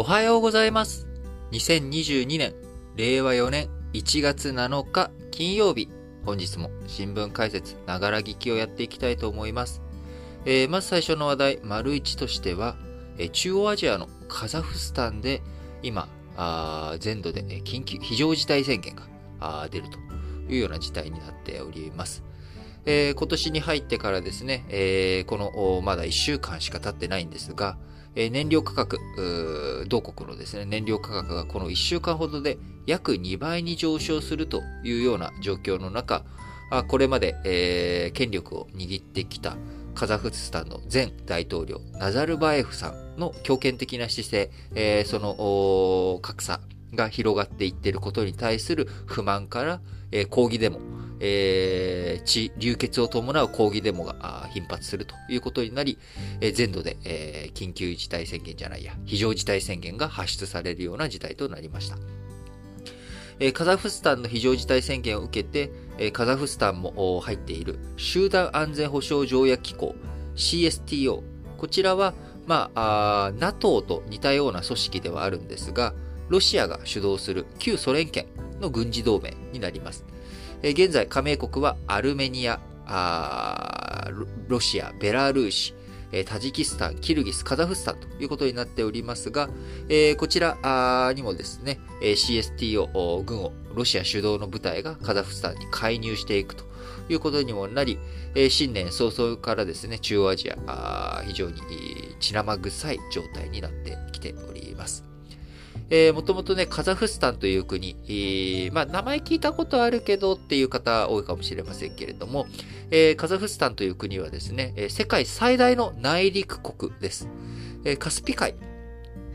おはようございます。2022年、令和4年1月7日金曜日。本日も新聞解説、ながら聞きをやっていきたいと思います。えーまず最初の話題、丸1としては、え中央アジアのカザフスタンで今、あ全土で緊急、非常事態宣言があ出るというような事態になっております。えー今年に入ってからですね、えーこのまだ1週間しか経ってないんですが、え燃料価格、同国のですね、燃料価格がこの1週間ほどで約2倍に上昇するというような状況の中、あこれまで、えー権力を握ってきたカザフスタンの前大統領、ナザルバエフさんの強権的な姿勢、えーその格差が広がっていっていることに対する不満から、えー抗議デモ、えー地流血を伴う抗議デモが頻発するということになり、えー全土で、えー緊急事態宣言じゃないや、非常事態宣言が発出されるような事態となりました。えーカザフスタンの非常事態宣言を受けて、えーカザフスタンも入っている集団安全保障条約機構 CSTO。こちらは、まあ、あ NATO と似たような組織ではあるんですが、ロシアが主導する旧ソ連圏の軍事同盟になります。現在、加盟国はアルメニア、ロシア、ベラルーシ、タジキスタン、キルギス、カザフスタンということになっておりますが、こちらにもですね、CSTO 軍を、ロシア主導の部隊がカザフスタンに介入していくということにもなり、新年早々からですね、中央アジア、非常に血生臭い状態になってきております。えー、もともとね、カザフスタンという国、えーまあ、名前聞いたことあるけどっていう方多いかもしれませんけれども、えーカザフスタンという国はですね、え世界最大の内陸国です。えーカスピ海。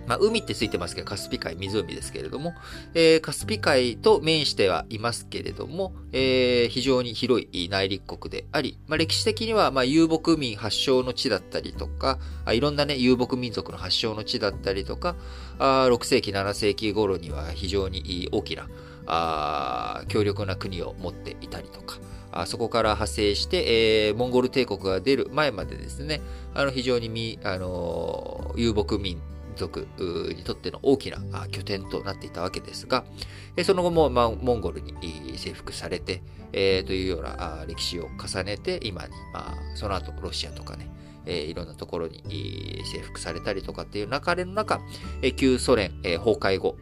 まあ、海ってついてますけど、カスピ海、湖ですけれども、えーカスピ海と面してはいますけれども、えー非常に広い内陸国であり、まあ、歴史的には、まあ、遊牧民発祥の地だったりとか、あいろんなね、遊牧民族の発祥の地だったりとか、あ6世紀、7世紀頃には非常に大きな、あ強力な国を持っていたりとか、あそこから派生して、えーモンゴル帝国が出る前までですね、あの非常にみ、あのー遊牧民族にとっての大きな拠点となっていたわけですが、その後も、モンゴルに征服されて、というような歴史を重ねて、今に、その後ロシアとかね、いろんなところに征服されたりとかっていう流れの中、旧ソ連、崩壊後、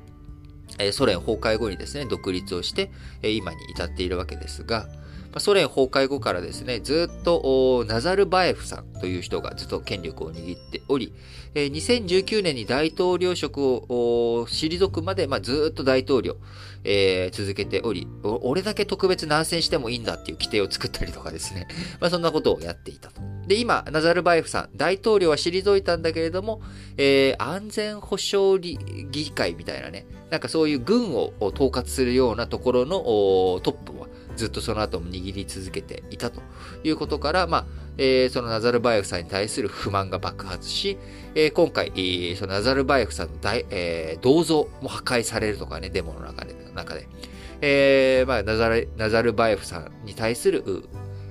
ソ連崩壊後にですね、独立をして、今に至っているわけですが、ソ連崩壊後からですね、ずっとナザルバエフさんという人がずっと権力を握っており、えー2019年に大統領職を退くまで、まあ、ずっと大統領、えー続けており、俺だけ特別難戦してもいいんだっていう規定を作ったりとかですね、まあ、そんなことをやっていたと。で、今、ナザルバエフさん、大統領は退いたんだけれども、えー安全保障理議会みたいなね、なんかそういう軍を統括するようなところのトップはずっとその後も握り続けていたということから、まあ、えーそのナザルバエフさんに対する不満が爆発し、えー今回、そのナザルバエフさんの大、えー銅像も破壊されるとかね、デモの中で。中でえーまあ、ナザルナザルバエフさんに対するう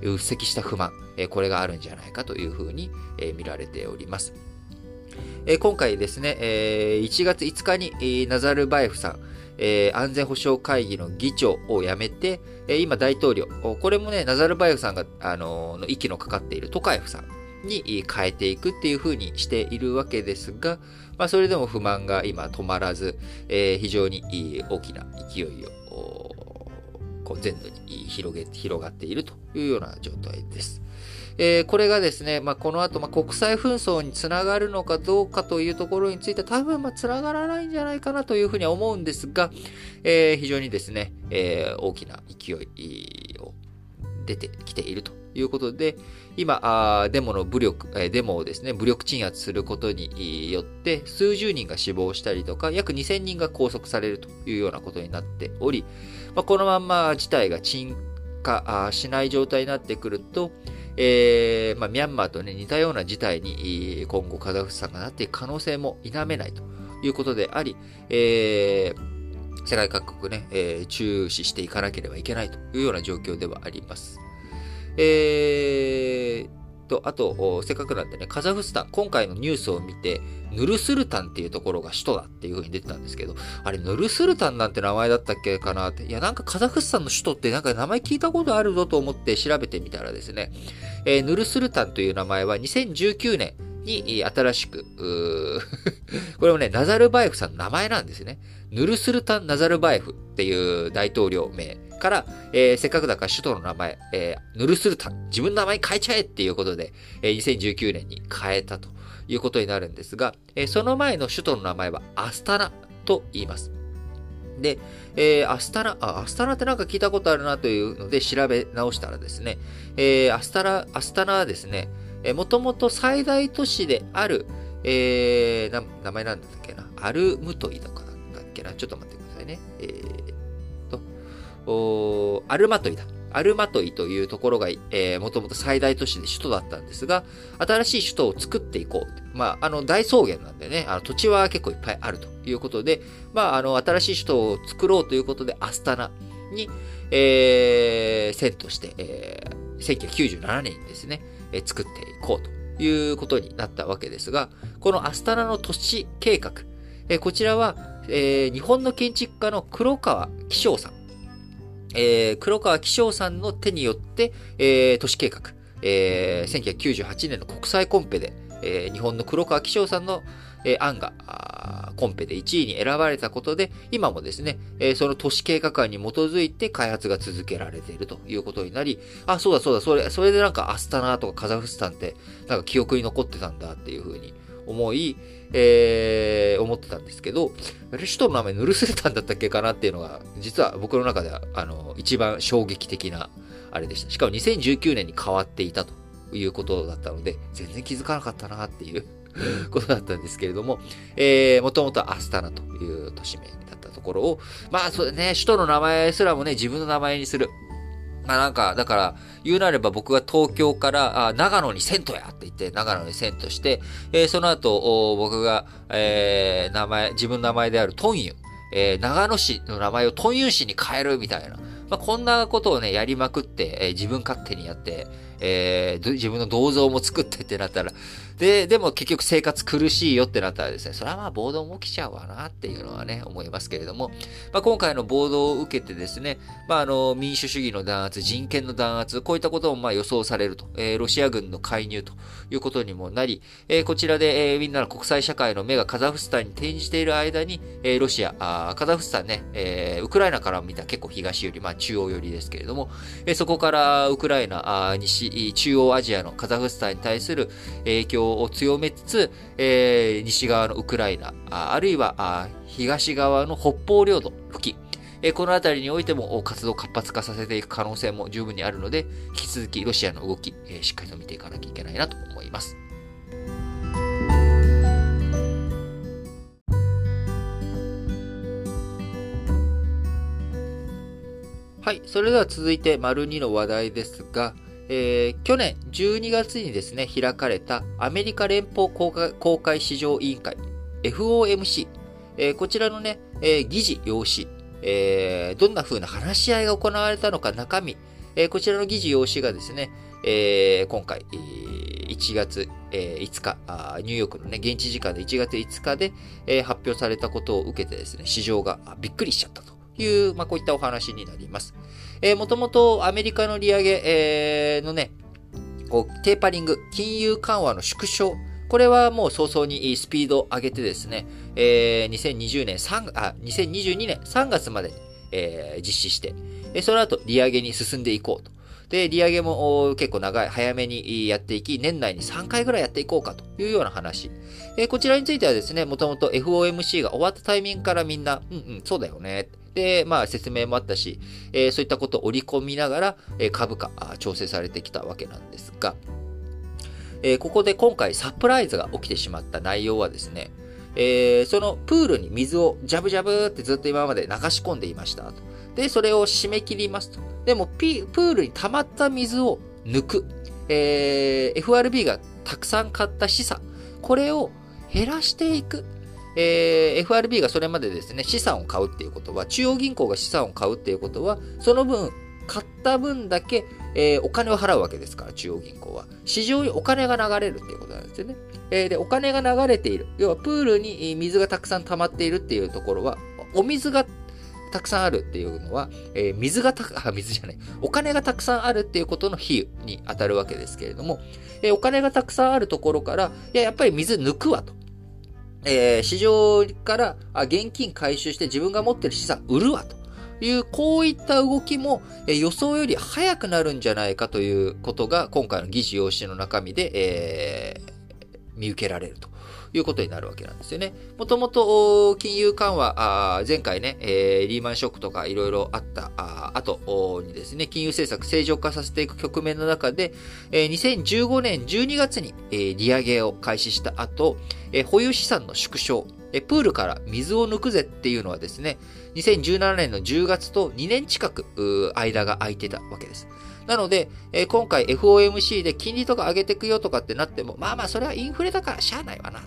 うっせきした不満、えーこれがあるんじゃないかというふうに、えー見られております。えー今回ですね、えー1月5日に、えーナザルバエフさん、えー安全保障会議の議長を辞めて、え今大統領、これもね、ナザルバエフさんが、あのーの息のかかっているトカエフさんに変えていくっていう風にしているわけですが、まあ、それでも不満が今止まらず、えー非常に大きな勢いを、こう全土に広げ、広がっているというような状態です。えーこれがですね、まあ、この後、まあ、国際紛争につながるのかどうかというところについて多分、まあ、つながらないんじゃないかなというふうには思うんですが、えー非常にですね、えー大きな勢いを出てきているということで、今、デモの武力、デモをですね、武力鎮圧することによって、数十人が死亡したりとか、約2000人が拘束されるというようなことになっており、このまんま事態が鎮火しない状態になってくると、えーまあ、ミャンマーと、ね、似たような事態に今後カザフスタンがなっていく可能性も否めないということであり、えー世界各国ね、えー注視していかなければいけないというような状況ではあります。えーと、あと、せっかくなんでね、カザフスタン、今回のニュースを見て、ヌルスルタンっていうところが首都だっていう風に出てたんですけど、あれ、ヌルスルタンなんて名前だったっけかなって、いや、なんかカザフスタンの首都ってなんか名前聞いたことあるぞと思って調べてみたらですね、えー、ヌルスルタンという名前は2019年、に新しく、これもね、ナザルバエフさんの名前なんですね。ヌルスルタン・ナザルバエフっていう大統領名から、えー、せっかくだから首都の名前、えー、ヌルスルタン、自分の名前変えちゃえっていうことで、えー、2019年に変えたということになるんですが、えー、その前の首都の名前はアスタナと言います。で、えー、アスタナ、アスタナってなんか聞いたことあるなというので調べ直したらですね、えー、アスタナ、アスタナはですね、えー、もともと最大都市である、えー、名前なんだっけな、アルムトイだかだっけな、ちょっと待ってくださいね。えー、アルマトイだ。アルマトイというところが、えー、もともと最大都市で首都だったんですが、新しい首都を作っていこう。まあ、あの、大草原なんでね、あの土地は結構いっぱいあるということで、まあ、あの、新しい首都を作ろうということで、アスタナに、えー、遷都して、えー、1997年にですね、えー、作っていこうということになったわけですが、このアスタナの都市計画、えー、こちらは、えー、日本の建築家の黒川紀章さん、えー、黒川紀章さんの手によって、えー、都市計画、えー、1998年の国際コンペで、えー、日本の黒川紀章さんの、えー、案が、コンペで1位に選ばれたことで、今もですね、えー、その都市計画案に基づいて開発が続けられているということになり、あ、そうだそうだ、それ、それでなんかアスタナとかカザフスタンって、なんか記憶に残ってたんだっていうふうに思い、えー、思ってたんですけど、首都の名前ヌルスレタンだったっけかなっていうのが、実は僕の中では、あの、一番衝撃的な、あれでした。しかも2019年に変わっていたということだったので、全然気づかなかったなっていうことだったんですけれども、えー、もともとアスタナという都市名だったところを、まあ、そうね、首都の名前すらもね、自分の名前にする。まあなんか、だから、言うなれば僕が東京からあ長野に銭湯やって言って長野に銭湯して、えー、その後僕が、えー、名前、自分の名前であるトンユン、えー、長野市の名前をトンユ市に変えるみたいな、まあ、こんなことをね、やりまくって、えー、自分勝手にやって、えー、自分の銅像も作ってってなったら、で、でも結局生活苦しいよってなったらですね、それはまあ暴動も起きちゃうわなっていうのはね、思いますけれども、まあ、今回の暴動を受けてですね、まあ、あの、民主主義の弾圧、人権の弾圧、こういったこともまあ予想されると、えー、ロシア軍の介入ということにもなり、えー、こちらで、えー、みんなの国際社会の目がカザフスタンに転じている間に、えー、ロシア、あカザフスタンね、えー、ウクライナから見たら結構東寄り、まあ中央寄りですけれども、えー、そこからウクライナ、あ西、中央アジアのカザフスタンに対する影響を強めつつ、えー、西側のウクライナ、あるいは東側の北方領土付近、えこの辺りにおいても活動を活発化させていく可能性も十分にあるので、引き続きロシアの動き、えしっかりと見ていかなきゃいけないなと思います。はい。それでは続いて、丸2の話題ですが、えー、去年12月にですね、開かれたアメリカ連邦公開市場委員会 FOMC、えー、こちらのね、えー、議事要旨、え、どんな風な話し合いが行われたのか中身、え、こちらの議事要旨がですね、え、今回、1月、え、5日、ニューヨークのね、現地時間で1月5日で、え、発表されたことを受けてですね、市場がびっくりしちゃったという、まあ、こういったお話になります。えー、もともとアメリカの利上げ、えー、のね、こう、テーパリング、金融緩和の縮小、これはもう早々にスピードを上げてですね、えー、2020年3、あ、2022年3月まで、えー、実施して、その後利上げに進んでいこうと。で、利上げも結構長い、早めにやっていき、年内に3回ぐらいやっていこうかというような話。え、こちらについてはですね、もともと FOMC が終わったタイミングからみんな、うんうん、そうだよね。で、まあ説明もあったし、えー、そういったことを織り込みながら、えー、株価調整されてきたわけなんですが、えー、ここで今回サプライズが起きてしまった内容はですね、えー、そのプールに水をジャブジャブってずっと今まで流し込んでいました。で、それを締め切りますと。でも、ピプールに溜まった水を抜く。えー、FRB がたくさん買った資産。これを減らしていく。えー、FRB がそれまでですね、資産を買うっていうことは、中央銀行が資産を買うっていうことは、その分、買った分だけ、えー、お金を払うわけですから、中央銀行は。市場にお金が流れるっていうことなんですよね。えー、で、お金が流れている。要は、プールに水がたくさん溜まっているっていうところは、お水がたくさんあるっていうのは、えー、水がたく、あ、水じゃない、お金がたくさんあるっていうことの比喩に当たるわけですけれども、えー、お金がたくさんあるところから、いや、やっぱり水抜くわと。えー、市場から現金回収して自分が持ってる資産売るわという、こういった動きも、予想より早くなるんじゃないかということが、今回の議事要旨の中身で、えー、見受けられると。ということになるわけなんですよね。もともと金融緩和、前回ね、えー、リーマンショックとかいろいろあった後にですね、金融政策正常化させていく局面の中で、えー、2015年12月に、利上げを開始した後、保有資産の縮小、プールから水を抜くぜっていうのはですね、2017年の10月と2年近く間が空いてたわけです。なので、え、今回 FOMC で金利とか上げていくよとかってなっても、まあまあそれはインフレだからしゃあないわな。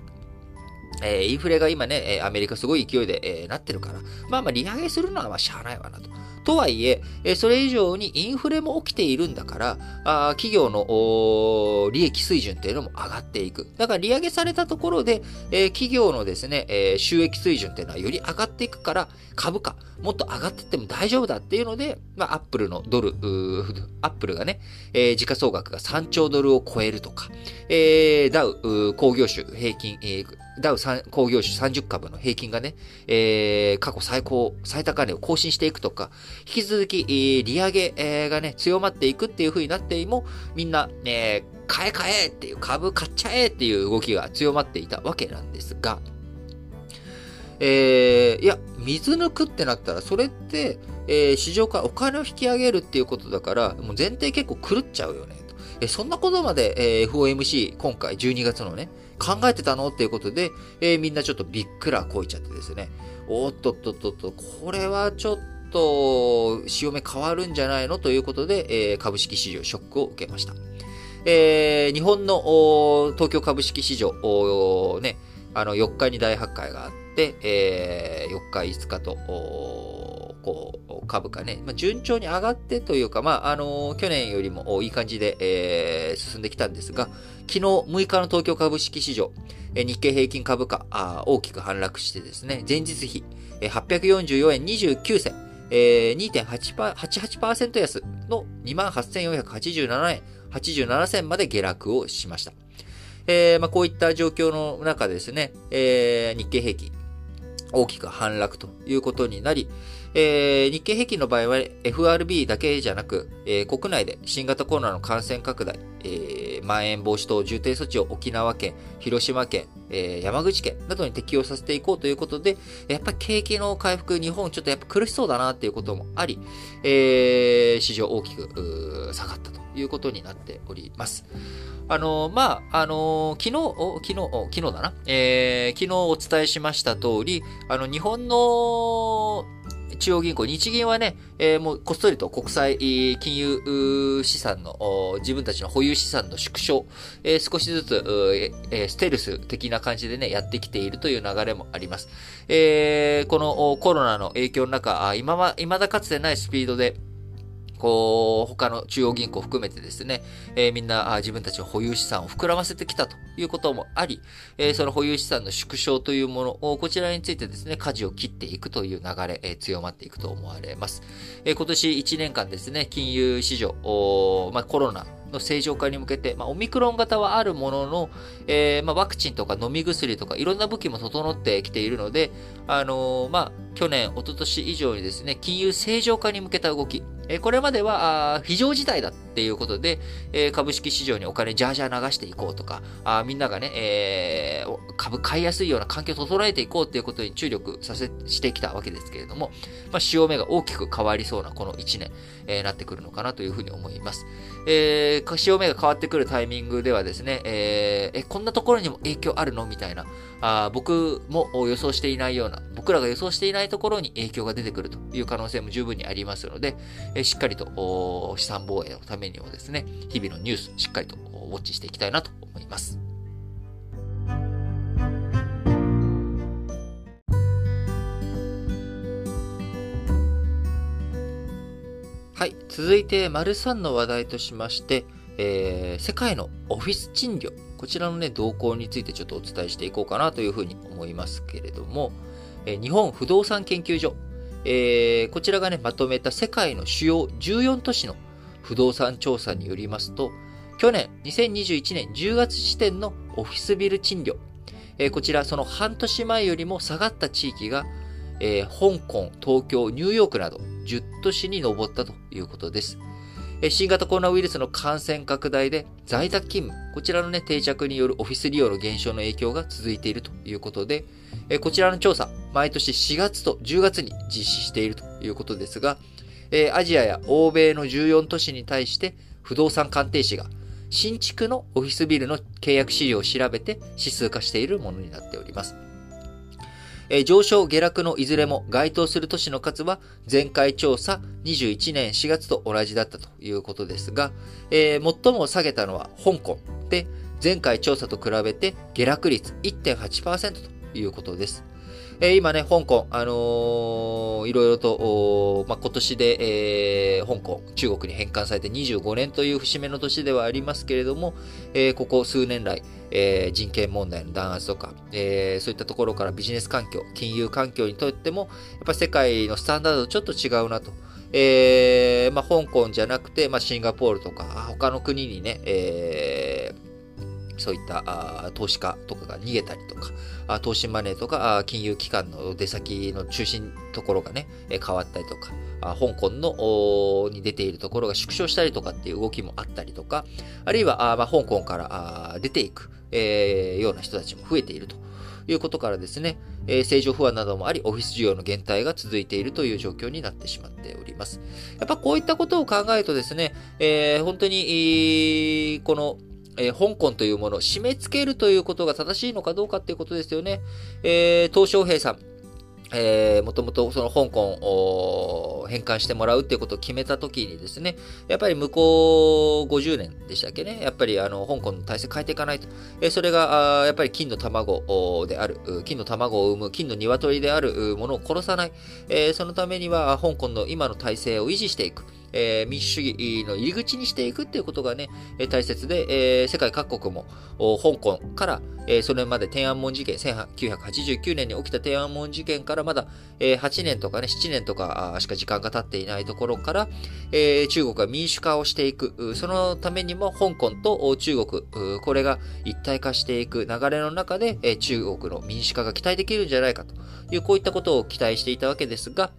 えー、インフレが今ね、アメリカすごい勢いで、えー、なってるから、まあまあ利上げするのはまあしゃあないわなと。とはいえ、それ以上にインフレも起きているんだから、あ企業の利益水準っていうのも上がっていく。だから利上げされたところでえ、企業のですねえ、収益水準っていうのはより上がっていくから、株価、もっと上がっていっても大丈夫だっていうので、まあ、アップルのドル、アップルがねえ、時価総額が3兆ドルを超えるとかえ、ダウ工業種平均、ダウ工業種30株の平均がね、えー、過去最高、最高値を更新していくとか、引き続き、えー、利上げ、えー、がね、強まっていくっていう風になっても、みんな、えー、買え買えっていう、株買っちゃえっていう動きが強まっていたわけなんですが、えー、いや、水抜くってなったら、それって、えー、市場からお金を引き上げるっていうことだから、もう前提結構狂っちゃうよね。えそんなことまで、えー、FOMC、今回12月のね、考えてたの？っていうことで、えー、みんなちょっとびっくらこいちゃってですね、おっとっとっとっと、これはちょっと、潮目変わるんじゃないの？ということで、えー、株式市場ショックを受けました。えー、日本の東京株式市場、ね、あの、4日に大発会があって、えー、4日、5日と、こう、株価ね、まあ、順調に上がってというか、まあ、あのー、去年よりもいい感じで、えー、進んできたんですが、昨日6日の東京株式市場、え日経平均株価あ大きく反落してですね、前日比、え844円29銭、えー、2.88%安の28,487円87銭まで下落をしました。えーまあ、こういった状況の中ですね、えー、日経平均大きく反落ということになり、えー、日経平均の場合は FRB だけじゃなく、えー、国内で新型コロナの感染拡大、えー、まん延防止等重点措置を沖縄県、広島県、え、山口県などに適用させていこうということで、やっぱり景気の回復、日本ちょっとやっぱ苦しそうだなっていうこともあり、え、市場大きく下がったということになっております。あのまあ、あの昨日、昨日、昨日だな、え、昨日お伝えしました通り、あの、日本の中央銀行、日銀はね、えー、もうこっそりと国際金融資産の、自分たちの保有資産の縮小、えー、少しずつ、えー、ステルス的な感じでね、やってきているという流れもあります。えー、このコロナの影響の中、今は、未だかつてないスピードで、こう、他の中央銀行含めてですね、えー、みんな自分たちの保有資産を膨らませてきたということもあり、えー、その保有資産の縮小というものを、こちらについてですね、舵を切っていくという流れ、えー、強まっていくと思われます。え今年1年間ですね、金融市場、まあ、コロナ、の正常化に向けて、まあ、オミクロン型はあるものの、えー、まあ、ワクチンとか飲み薬とかいろんな武器も整ってきているので、あのー、まあ、去年、一昨年以上にですね、金融正常化に向けた動き、これまでは非常事態だっていうことで、株式市場にお金ジャージャー流していこうとか、みんながね、株買いやすいような環境を整えていこうということに注力させ、してきたわけですけれども、まあ、潮目が大きく変わりそうなこの1年、えー、なってくるのかなというふうに思います。えー、潮目が変わってくるタイミングではですね、えー、え、こんなところにも影響あるのみたいな、あ僕も予想していないような、僕らが予想していないところに影響が出てくるという可能性も十分にありますので、えしっかりと資産防衛のためにもですね、日々のニュース、しっかりとウォッチしていきたいなと思います。はい。続いて、丸3の話題としまして、えー、世界のオフィス賃料、こちらのね、動向についてちょっとお伝えしていこうかなというふうに思いますけれども、えー、日本不動産研究所、えー、こちらがね、まとめた世界の主要14都市の不動産調査によりますと、去年2021年10月時点のオフィスビル賃料、えー、こちらその半年前よりも下がった地域が、えー、香港、東京、ニューヨークなど10都市に上ったということです。新型コロナウイルスの感染拡大で在宅勤務、こちらのね、定着によるオフィス利用の減少の影響が続いているということで、こちらの調査、毎年4月と10月に実施しているということですが、アジアや欧米の14都市に対して不動産鑑定士が新築のオフィスビルの契約資料を調べて指数化しているものになっております。え上昇下落のいずれも該当する都市の数は前回調査21年4月と同じだったということですが、えー、最も下げたのは香港で前回調査と比べて下落率1.8%ということです。え今ね、香港、あのー、いろいろと、まあ、今年で、えー、香港、中国に返還されて25年という節目の年ではありますけれども、えー、ここ数年来、えー、人権問題の弾圧とか、えー、そういったところからビジネス環境、金融環境にとっても、やっぱ世界のスタンダードとちょっと違うなと。えー、まあ、香港じゃなくて、まあ、シンガポールとか、他の国にね、えー、そういったあ投資家とかが逃げたりとか、あ投資マネーとかあ金融機関の出先の中心ところがね、え変わったりとか、あ香港のに出ているところが縮小したりとかっていう動きもあったりとか、あるいはあ、まあ、香港からあ出ていく、えー、ような人たちも増えているということからですね、えー、政情不安などもあり、オフィス需要の減退が続いているという状況になってしまっております。やっぱこういったことを考えるとですね、えー、本当に、このえー、香港というものを締め付けるということが正しいのかどうかっていうことですよね。えー、東小平さん。えー、もともとその香港を返還してもらうっていうことを決めたときにですね、やっぱり向こう50年でしたっけね、やっぱりあの香港の体制変えていかないと。えー、それがあやっぱり金の卵である、金の卵を産む金の鶏であるものを殺さない。えー、そのためには香港の今の体制を維持していく。えー、民主主義の入り口にしていくっていうことがね、大切で、えー、世界各国も香港から、えー、それまで天安門事件、1989年に起きた天安門事件からまだ、えー、8年とかね、7年とかしか時間が経っていないところから、えー、中国が民主化をしていく、そのためにも香港と中国、これが一体化していく。流れの中で、えー、中国の民主化が期待できるんじゃないかという、こういったことを期待していたわけですが、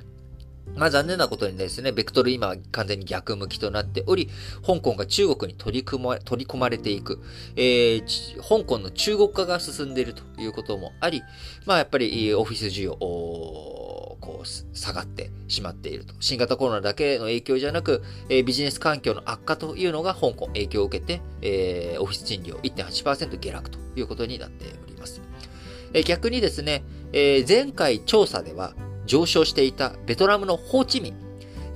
まあ残念なことにですね、ベクトル今完全に逆向きとなっており、香港が中国に取り組ま取り込まれていく、えー、香港の中国化が進んでいるということもあり、まあやっぱりオフィス需要、こう下がってしまっていると。新型コロナだけの影響じゃなく、えー、ビジネス環境の悪化というのが香港影響を受けて、えー、オフィス賃料1.8%下落ということになっております。えー、逆にですね、え、前回調査では、上昇していたベトナムのホーチミン。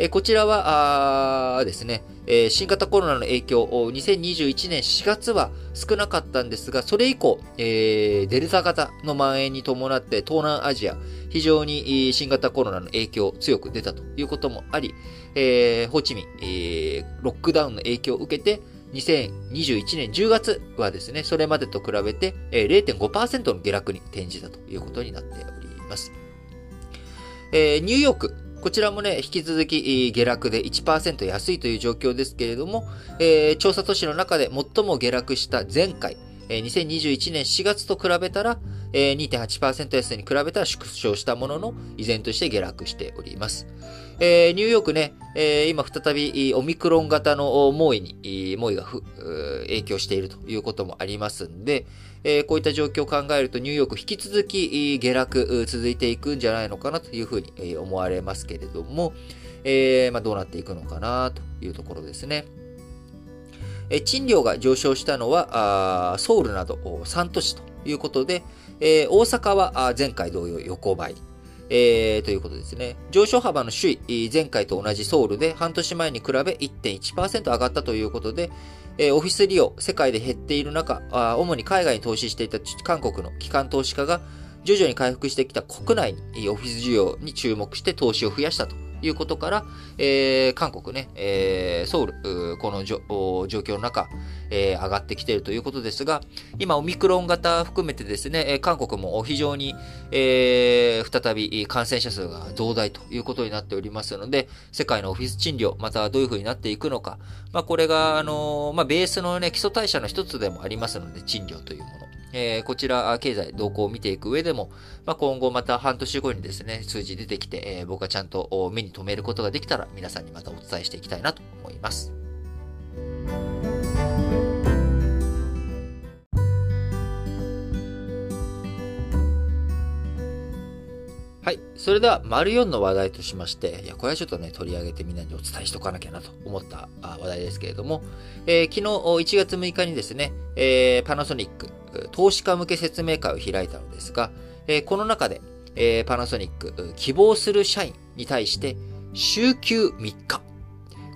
えこちらはですね、え新型コロナの影響、2021年4月は少なかったんですが、それ以降、えデルタ型の蔓延に伴って東南アジア、非常に新型コロナの影響強く出たということもあり、えー、ホーチミン、えー、ロックダウンの影響を受けて、2021年10月はですね、それまでと比べて0.5%の下落に転じたということになっております。えー、ニューヨーク、こちらもね、引き続き下落で1%安いという状況ですけれども、えー、調査都市の中で最も下落した前回、えー、2021年4月と比べたら、えー、2.8%安に比べたら縮小したものの、依然として下落しております。えー、ニューヨークね、えー、今再びオミクロン型の猛威に、猛威が影響しているということもありますんで、えー、こういった状況を考えるとニューヨーク引き続き下落続いていくんじゃないのかなというふうに思われますけれども、えー、まあ、どうなっていくのかなというところですね。え賃料が上昇したのはあソウルなど3都市ということで、えー、大阪は前回同様横ばい。えー、ということですね。上昇幅の首位、前回と同じソウルで半年前に比べ1.1%上がったということで、えー、オフィス利用、世界で減っている中あ、主に海外に投資していた韓国の機関投資家が徐々に回復してきた国内にオフィス需要に注目して投資を増やしたと。いうことから、えー、韓国ね、えー、ソウル、この状況の中、えー、上がってきているということですが、今、オミクロン型含めてですね、韓国も非常に、えー、再び感染者数が増大ということになっておりますので、世界のオフィス賃料、またどういうふうになっていくのか、まあ、これが、あのまあ、ベースのね、基礎代謝の一つでもありますので、賃料というもの。えー、こちら、経済動向を見ていく上でも、まあ、今後また半年後にですね、数字出てきて、えー、僕はちゃんと目に留めることができたら、皆さんにまたお伝えしていきたいなと思います。はい。それでは、丸4の話題としまして、いや、これはちょっとね、取り上げてみんなにお伝えしとかなきゃなと思った話題ですけれども、えー、昨日1月6日にですね、えー、パナソニック、投資家向け説明会を開いたのですが、え、この中で、え、パナソニック、希望する社員に対して、週休3日。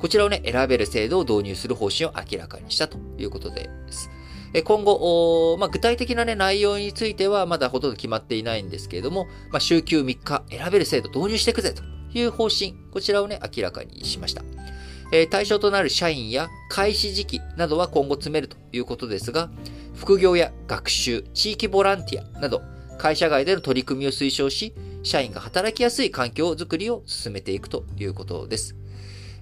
こちらをね、選べる制度を導入する方針を明らかにしたということです。今後、まあ、具体的な、ね、内容についてはまだほとんど決まっていないんですけれども、まあ、週休3日選べる制度導入していくぜという方針、こちらをね、明らかにしました。えー、対象となる社員や開始時期などは今後詰めるということですが、副業や学習、地域ボランティアなど、会社外での取り組みを推奨し、社員が働きやすい環境づくりを進めていくということです。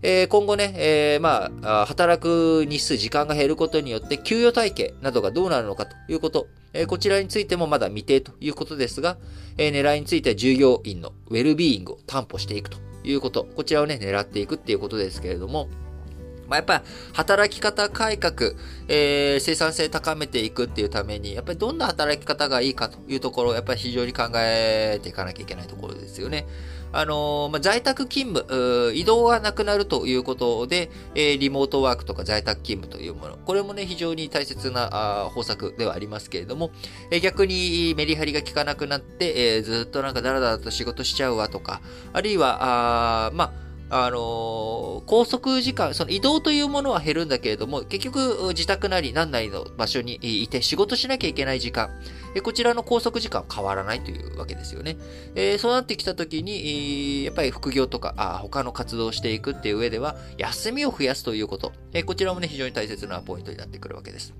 えー、今後ね、えー、まあ、働く日数、時間が減ることによって、給与体系などがどうなるのかということ、えー、こちらについてもまだ未定ということですが、え、狙いについては従業員のウェルビーイングを担保していくということ、こちらをね、狙っていくっていうことですけれども、まあ、やっぱり働き方改革、えー、生産性高めていくっていうために、やっぱりどんな働き方がいいかというところを、やっぱり非常に考えていかなきゃいけないところですよね。あの、まあ、在宅勤務、移動がなくなるということで、えー、リモートワークとか在宅勤務というもの、これもね、非常に大切なあ方策ではありますけれども、えー、逆にメリハリが効かなくなって、えー、ずっとなんかダラダラと仕事しちゃうわとか、あるいは、あまあ、あのー、拘束時間、その移動というものは減るんだけれども、結局自宅なり何なりの場所にいて仕事しなきゃいけない時間、こちらの拘束時間は変わらないというわけですよね。えー、そうなってきたときに、やっぱり副業とかあ他の活動をしていくっていう上では、休みを増やすということ、えこちらもね、非常に大切なポイントになってくるわけです。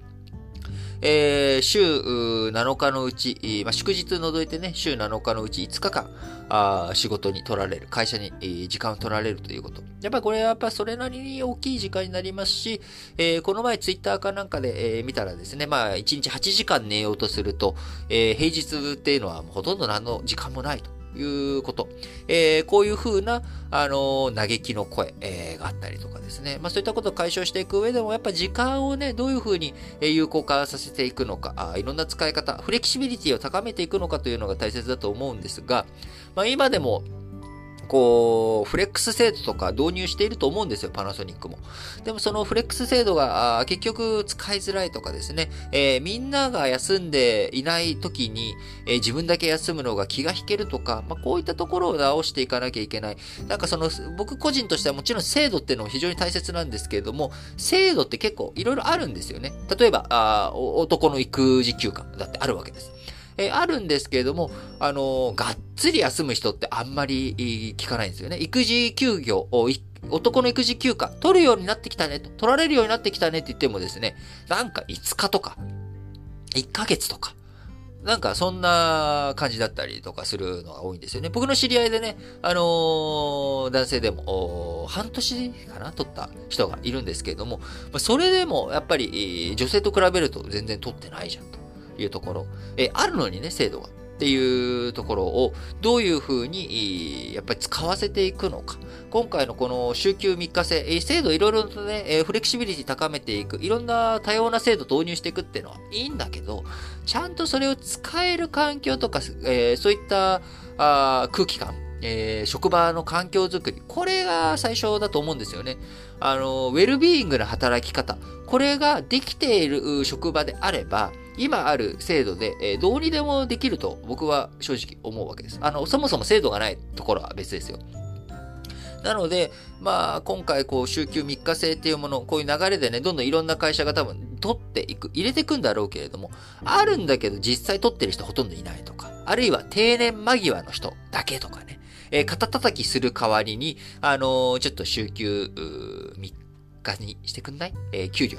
えー、週7日のうち、まあ、祝日除いてね、週7日のうち5日間、あ仕事に取られる、会社に、時間を取られるということ。やっぱりこれはやっぱそれなりに大きい時間になりますし、えー、この前ツイッターかなんかで、えー、見たらですね、まあ1日8時間寝ようとすると、えー、平日っていうのはほとんど何の時間もないと。いうこと。えー、こういうふうな、あのー、嘆きの声、えー、があったりとかですね。まあそういったことを解消していく上でも、やっぱ時間をね、どういうふうに有効化させていくのか、あいろんな使い方、フレキシビリティを高めていくのかというのが大切だと思うんですが、まあ今でも、こう、フレックス制度とか導入していると思うんですよ、パナソニックも。でもそのフレックス制度が結局使いづらいとかですね、えー、みんなが休んでいない時に、えー、自分だけ休むのが気が引けるとか、まあ、こういったところを直していかなきゃいけない。なんかその、僕個人としてはもちろん制度っていうのも非常に大切なんですけれども、制度って結構いろいろあるんですよね。例えば、あ男の育児休暇だってあるわけです。えあるんですけれども、あのがっつり休む人ってあんまり聞かないんですよね。育児休業を、男の育児休暇、取るようになってきたねと、取られるようになってきたねって言ってもですね、なんか5日とか、1ヶ月とか、なんかそんな感じだったりとかするのが多いんですよね。僕の知り合いでね、あのー、男性でも、半年かな取った人がいるんですけれども、それでもやっぱり女性と比べると全然取ってないじゃんと。いうところ、えあるのにね、制度が。っていうところをどういうふうにやっぱり使わせていくのか。今回のこの週休3日制、制度いろいろとね、フレキシビリティ高めていく、いろんな多様な制度導入していくっていうのはいいんだけど、ちゃんとそれを使える環境とか、え、そういったあ空気感、え、職場の環境づくり、これが最初だと思うんですよね。あの、ウェルビーイングな働き方、これができている職場であれば、今ある制度で、えー、どうにでもできると僕は正直思うわけです。あの、そもそも制度がないところは別ですよ。なので、まあ、今回、こう、週休3日制っていうもの、こういう流れでね、どんどんいろんな会社が多分取っていく、入れていくんだろうけれども、あるんだけど実際取ってる人ほとんどいないとか、あるいは定年間際の人だけとかね、えー、肩叩きする代わりに、あのー、ちょっと週休3日にしてくんない？えー、給料、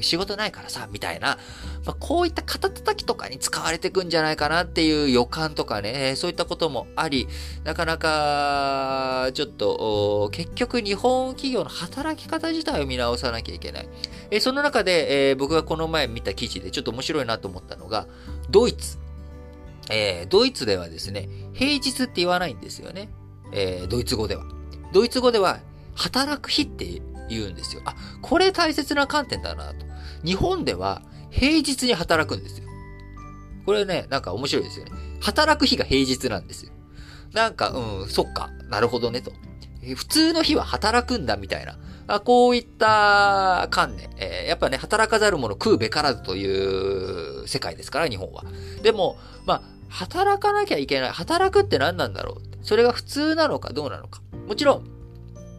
仕事ないからさ、みたいな、まあ、こういった肩叩きとかに使われてくんじゃないかなっていう予感とかね、そういったこともあり、なかなか、ちょっと、結局日本企業の働き方自体を見直さなきゃいけない。え、その中で、え、僕がこの前見た記事でちょっと面白いなと思ったのが、ドイツ。えー、ドイツではですね、平日って言わないんですよね。えー、ドイツ語では。ドイツ語では、働く日って言うんですよ。あ、これ大切な観点だなと。日本では平日に働くんですよ。これね、なんか面白いですよね。働く日が平日なんですよ。なんか、うん、そっか、なるほどねと。普通の日は働くんだみたいな。あこういった観念、えー、やっぱね、働かざる者食うべからずという世界ですから、日本は。でも、まあ、働かなきゃいけない。働くって何なんだろうそれが普通なのかどうなのか。もちろん、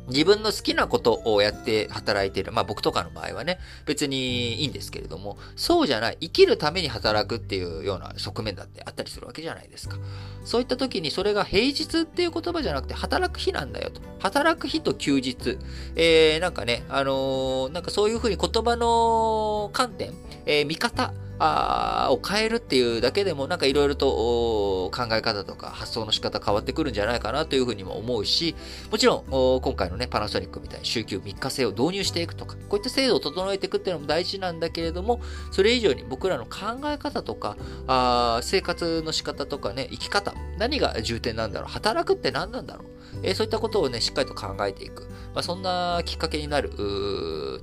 自分の好きなことをやって働いている。まあ僕とかの場合はね、別にいいんですけれども、そうじゃない。生きるために働くっていうような側面だってあったりするわけじゃないですか。そういった時にそれが平日っていう言葉じゃなくて働く日なんだよと。働く日と休日。えー、なんかね、あのー、なんかそういうふうに言葉の観点、えー、見方、あを変えるっていうだけでもなんかいろいろと考え方とか発想の仕方変わってくるんじゃないかなというふうにも思うし、もちろん今回のね、パナソニックみたいに週休3日制を導入していくとか、こういった制度を整えていくっていうのも大事なんだけれども、それ以上に僕らの考え方とか、あ生活の仕方とかね、生き方、何が重点なんだろう、働くって何なんだろう、えー、そういったことをね、しっかりと考えていく。まあ、そんなきっかけになる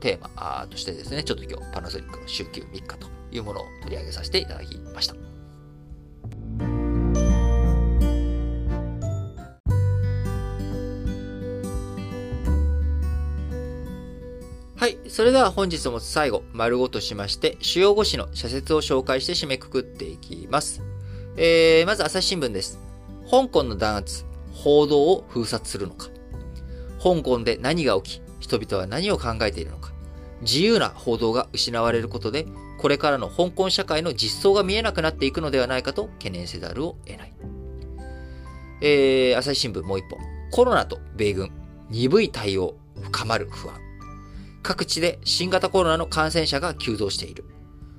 テーマとしてですね、ちょっと今日パナソニックの週休3日というものを取り上げさせていただきました。はい。それでは本日も最後、丸ごとしまして、主要語詞の社説を紹介して締めくくっていきます。えー、まず朝日新聞です。香港の弾圧、報道を封殺するのか。香港で何が起き、人々は何を考えているのか。自由な報道が失われることで、これからの香港社会の実相が見えなくなっていくのではないかと懸念せざるを得ない。えー、朝日新聞もう一本。コロナと米軍、鈍い対応、深まる不安。各地で新型コロナの感染者が急増している。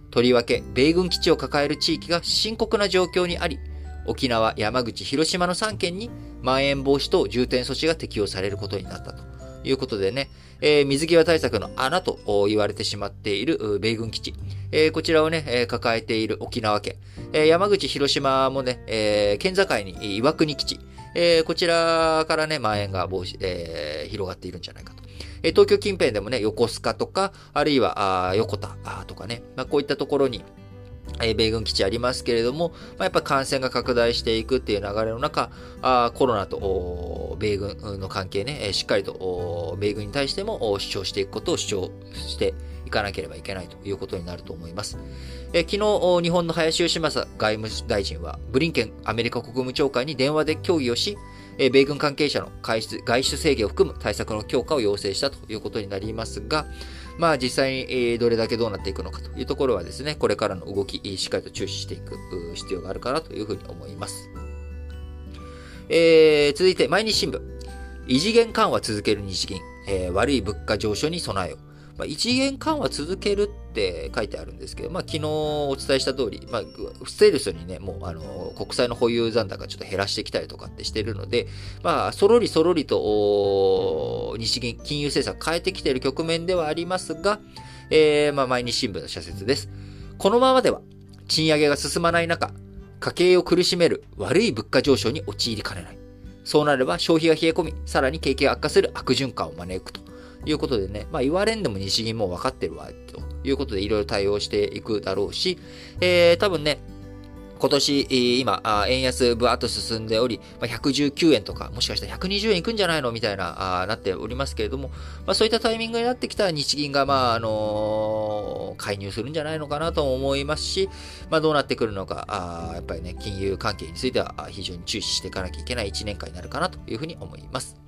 とりわけ、米軍基地を抱える地域が深刻な状況にあり、沖縄、山口、広島の3県に、まん延防止等重点措置が適用されることになったと。いうことでね、えー、水際対策の穴と言われてしまっている米軍基地。えー、こちらをね、えー、抱えている沖縄県。え、山口、広島もね、え、県境に岩国基地。え、こちらからね、蔓延が防止、え、広がっているんじゃないかと。え、東京近辺でもね、横須賀とか、あるいは、横田とかね、まあ、こういったところに、米軍基地ありますけれども、まあ、やっぱ感染が拡大していくっていう流れの中、あコロナと米軍の関係ね、しっかりと米軍に対しても主張していくことを主張していかなければいけないということになると思います。え昨日、日本の林芳正外務大臣は、ブリンケンアメリカ国務長官に電話で協議をし、米軍関係者の外出外出制限を含む対策の強化を要請したということになりますが、まあ実際にどれだけどうなっていくのかというところはですね、これからの動き、しっかりと注視していく必要があるかなというふうに思います。えー、続いて、毎日新聞。異次元緩和続ける日銀、えー、悪い物価上昇に備えよう。まあ、一元緩和続けるって書いてあるんですけど、まあ、昨日お伝えした通り、まあ、ステルスにね、もう、あの、国債の保有残高ちょっと減らしてきたりとかってしてるので、まあ、そろりそろりと、日銀、金融政策変えてきている局面ではありますが、えー、まあ、毎日新聞の社説です。このままでは、賃上げが進まない中、家計を苦しめる悪い物価上昇に陥りかねない。そうなれば消費が冷え込み、さらに景気が悪化する悪循環を招くと。いうことでね、まあ言われんでも日銀も分かってるわ、ということでいろいろ対応していくだろうし、えー、多分ね、今年、今、円安ぶわっと進んでおり、119円とか、もしかしたら120円いくんじゃないのみたいな、なっておりますけれども、まあ、そういったタイミングになってきたら日銀が、まあ、あの介入するんじゃないのかなと思いますし、まあ、どうなってくるのか、あやっぱりね、金融関係については非常に注視していかなきゃいけない1年間になるかなというふうに思います。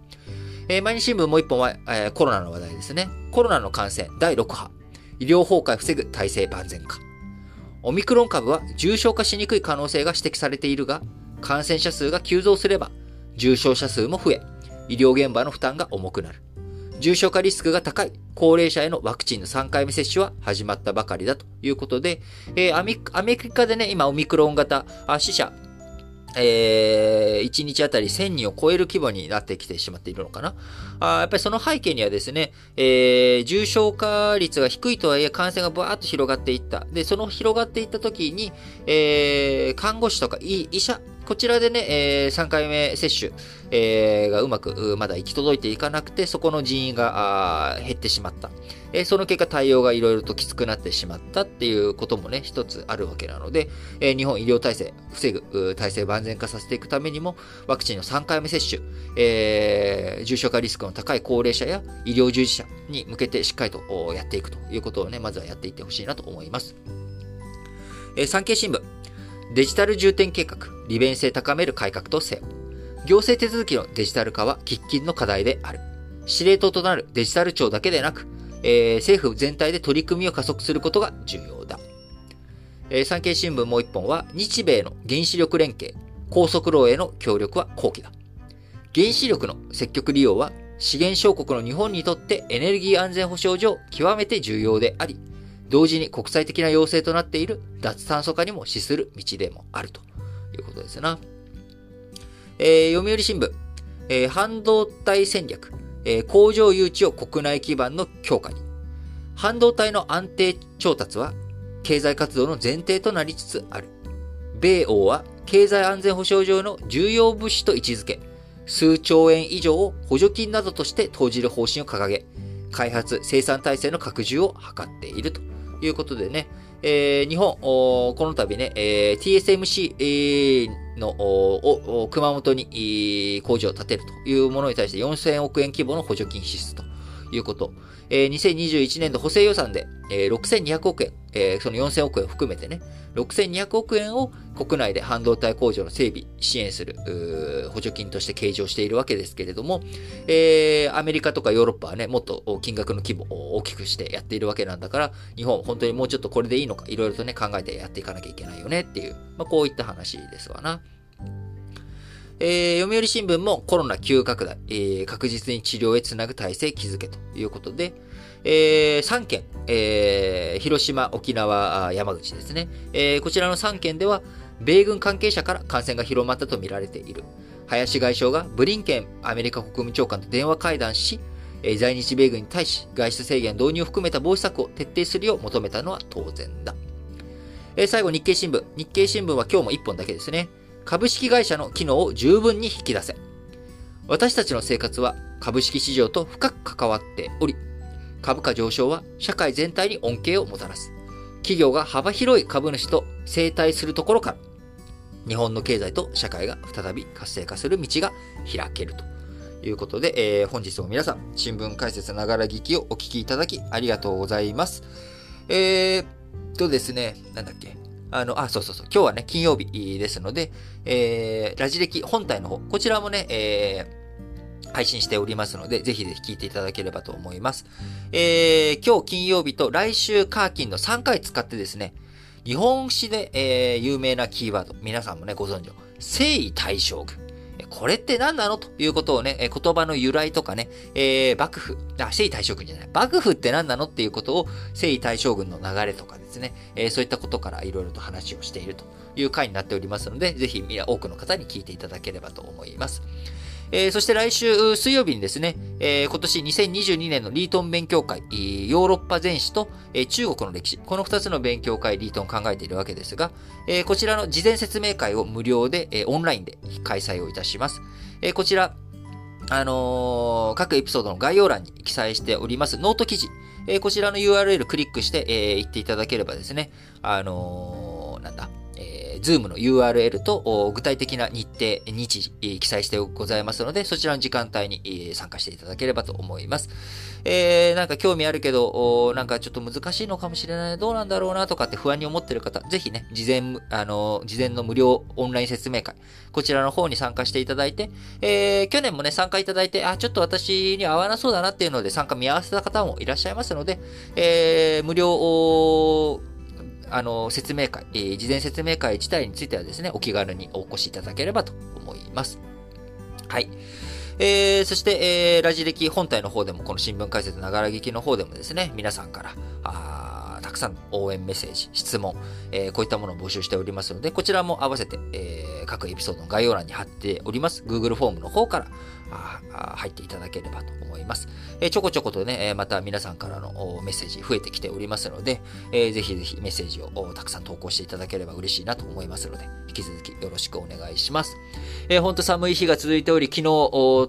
えー、毎日新聞もう一本は、えー、コロナの話題ですね。コロナの感染第6波。医療崩壊防ぐ体制万全化。オミクロン株は重症化しにくい可能性が指摘されているが、感染者数が急増すれば、重症者数も増え、医療現場の負担が重くなる。重症化リスクが高い高齢者へのワクチンの3回目接種は始まったばかりだということで、えー、アメリカでね、今オミクロン型、死者、えー、1日あたり1000人を超える規模になってきてしまっているのかな。あやっぱりその背景にはですね、えー、重症化率が低いとはいえ感染がバーッと広がっていった。で、その広がっていった時に、えー、看護師とか医者、こちらでね、えー、3回目接種、えー、がうまくまだ行き届いていかなくて、そこの人員が減ってしまった。えー、その結果対応がいろいろときつくなってしまったっていうこともね、一つあるわけなので、えー、日本医療体制、防ぐ体制万全化させていくためにも、ワクチンの3回目接種、えー、重症化リスクの高い高齢者や医療従事者に向けてしっかりとやっていくということをね、まずはやっていってほしいなと思います。えー、産経新聞、デジタル重点計画、利便性高める改革とせよ。行政手続きのデジタル化は喫緊の課題である。司令塔となるデジタル庁だけでなく、えー、政府全体で取り組みを加速することが重要だ。えー、産経新聞もう一本は、日米の原子力連携、高速炉への協力は後期だ。原子力の積極利用は、資源小国の日本にとってエネルギー安全保障上極めて重要であり、同時に国際的な要請となっている脱炭素化にも資する道でもあるということですな。えー、読売新聞、えー、半導体戦略、えー、工場誘致を国内基盤の強化に。半導体の安定調達は経済活動の前提となりつつある。米欧は経済安全保障上の重要物資と位置づけ、数兆円以上を補助金などとして投じる方針を掲げ、開発、生産体制の拡充を図っているということでね、えー、日本、この度ね、えー、TSMC、えー、の熊本に工場を建てるというものに対して4000億円規模の補助金支出と。いうこと。えー、2021年度補正予算で、えー、6200億円、えー、その4000億円を含めてね、6200億円を国内で半導体工場の整備、支援する、補助金として計上しているわけですけれども、えー、アメリカとかヨーロッパはね、もっと金額の規模を大きくしてやっているわけなんだから、日本本当にもうちょっとこれでいいのか、いろいろとね、考えてやっていかなきゃいけないよねっていう、まあ、こういった話ですわな。えー、読売新聞もコロナ急拡大、えー、確実に治療へつなぐ体制築けということで、えー、3県、えー、広島、沖縄、山口ですね、えー、こちらの3県では、米軍関係者から感染が広まったとみられている。林外相がブリンケンアメリカ国務長官と電話会談し、え在日米軍に対し外出制限導入を含めた防止策を徹底するよう求めたのは当然だ。え最後、日経新聞。日経新聞は今日も1本だけですね。株式会社の機能を十分に引き出せ。私たちの生活は株式市場と深く関わっており、株価上昇は社会全体に恩恵をもたらす。企業が幅広い株主と生態するところから、日本の経済と社会が再び活性化する道が開けるということで、えー、本日も皆さん、新聞解説ながら聞きをお聞きいただきありがとうございます。えー、とですね、なんだっけ。あの、あ、そうそうそう。今日はね、金曜日ですので、えー、ラジ歴本体の方、こちらもね、えー、配信しておりますので、ぜひぜひ聞いていただければと思います。えー、今日金曜日と来週カーキンの3回使ってですね、日本史で、えー、有名なキーワード、皆さんもね、ご存知の、征夷大将軍。これって何なの？ということをね、言葉の由来とかね、えー、幕府、あ、征夷大将軍じゃない、幕府って何なの？っていうことを、征夷大将軍の流れとかねですね、えー、そういったことからいろいろと話をしているという回になっておりますので、ぜひ多くの方に聞いていただければと思います。えー、そして来週水曜日にですね、えー、今年2022年のリートン勉強会、ヨーロッパ全史と、えー、中国の歴史、この2つの勉強会、リートン考えているわけですが、え、こちらの事前説明会を無料で、え、オンラインで開催をいたします。え、こちら、あのー、各エピソードの概要欄に記載しておりますノート記事、えー、こちらの URL クリックして、えー、行っていただければですね、あのー、なんだ、ズームの URL と具体的な日程、日時、記載してございますので、そちらの時間帯に参加していただければと思います。えー、なんか興味あるけど、なんかちょっと難しいのかもしれない、どうなんだろうなとかって不安に思ってる方、ぜひね、事前、あの、事前の無料オンライン説明会、こちらの方に参加していただいて、えー、去年もね、参加いただいて、あ、ちょっと私に合わなそうだなっていうので参加見合わせた方もいらっしゃいますので、えー、無料、あの、説明会、えー、事前説明会自体についてはですね、お気軽にお越しいただければと思います。はい。えー、そして、えー、ラジ歴本体の方でも、この新聞解説ながら劇の方でもですね、皆さんから、あたくさん応援メッセージ、質問、えー、こういったものを募集しておりますので、こちらも合わせて、えー、各エピソードの概要欄に貼っております。Google フォームの方から、入っていただければと思います。えー、ちょこちょことね、えまた皆さんからのメッセージ増えてきておりますので、えー、ぜひぜひメッセージをたくさん投稿していただければ嬉しいなと思いますので、引き続きよろしくお願いします。えー、ほんと寒い日が続いており、昨日、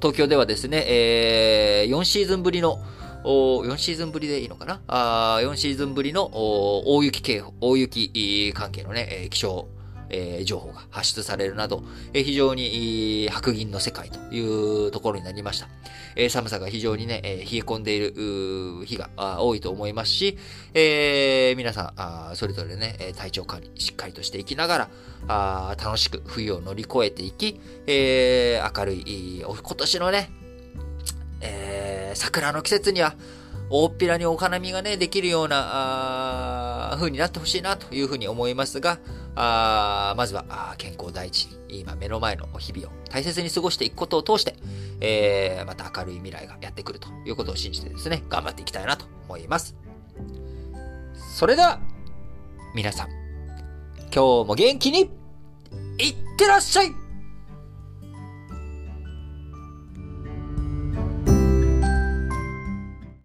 東京ではですね、えー、4シーズンぶりの4シーズンぶりでいいのかな？あ ?4 シーズンぶりの大雪警報、大雪関係のね、気象えー、情報が発出されるなど、えー、非常に白銀の世界というところになりました。えー、寒さが非常にね、え冷え込んでいる日が多いと思いますし、え皆さんあ、それぞれね、体調管理しっかりとしていきながら、あ楽しく冬を乗り越えていき、え明るい、今年のね、え桜の季節には、大っぴらにお花見がね、できるような、あ風になってほしいなというふうに思いますが、あまずはあ健康第一に、今目の前の日々を大切に過ごしていくことを通して、えー、また明るい未来がやってくるということを信じてですね、頑張っていきたいなと思います。それでは、皆さん、今日も元気に、いってらっしゃい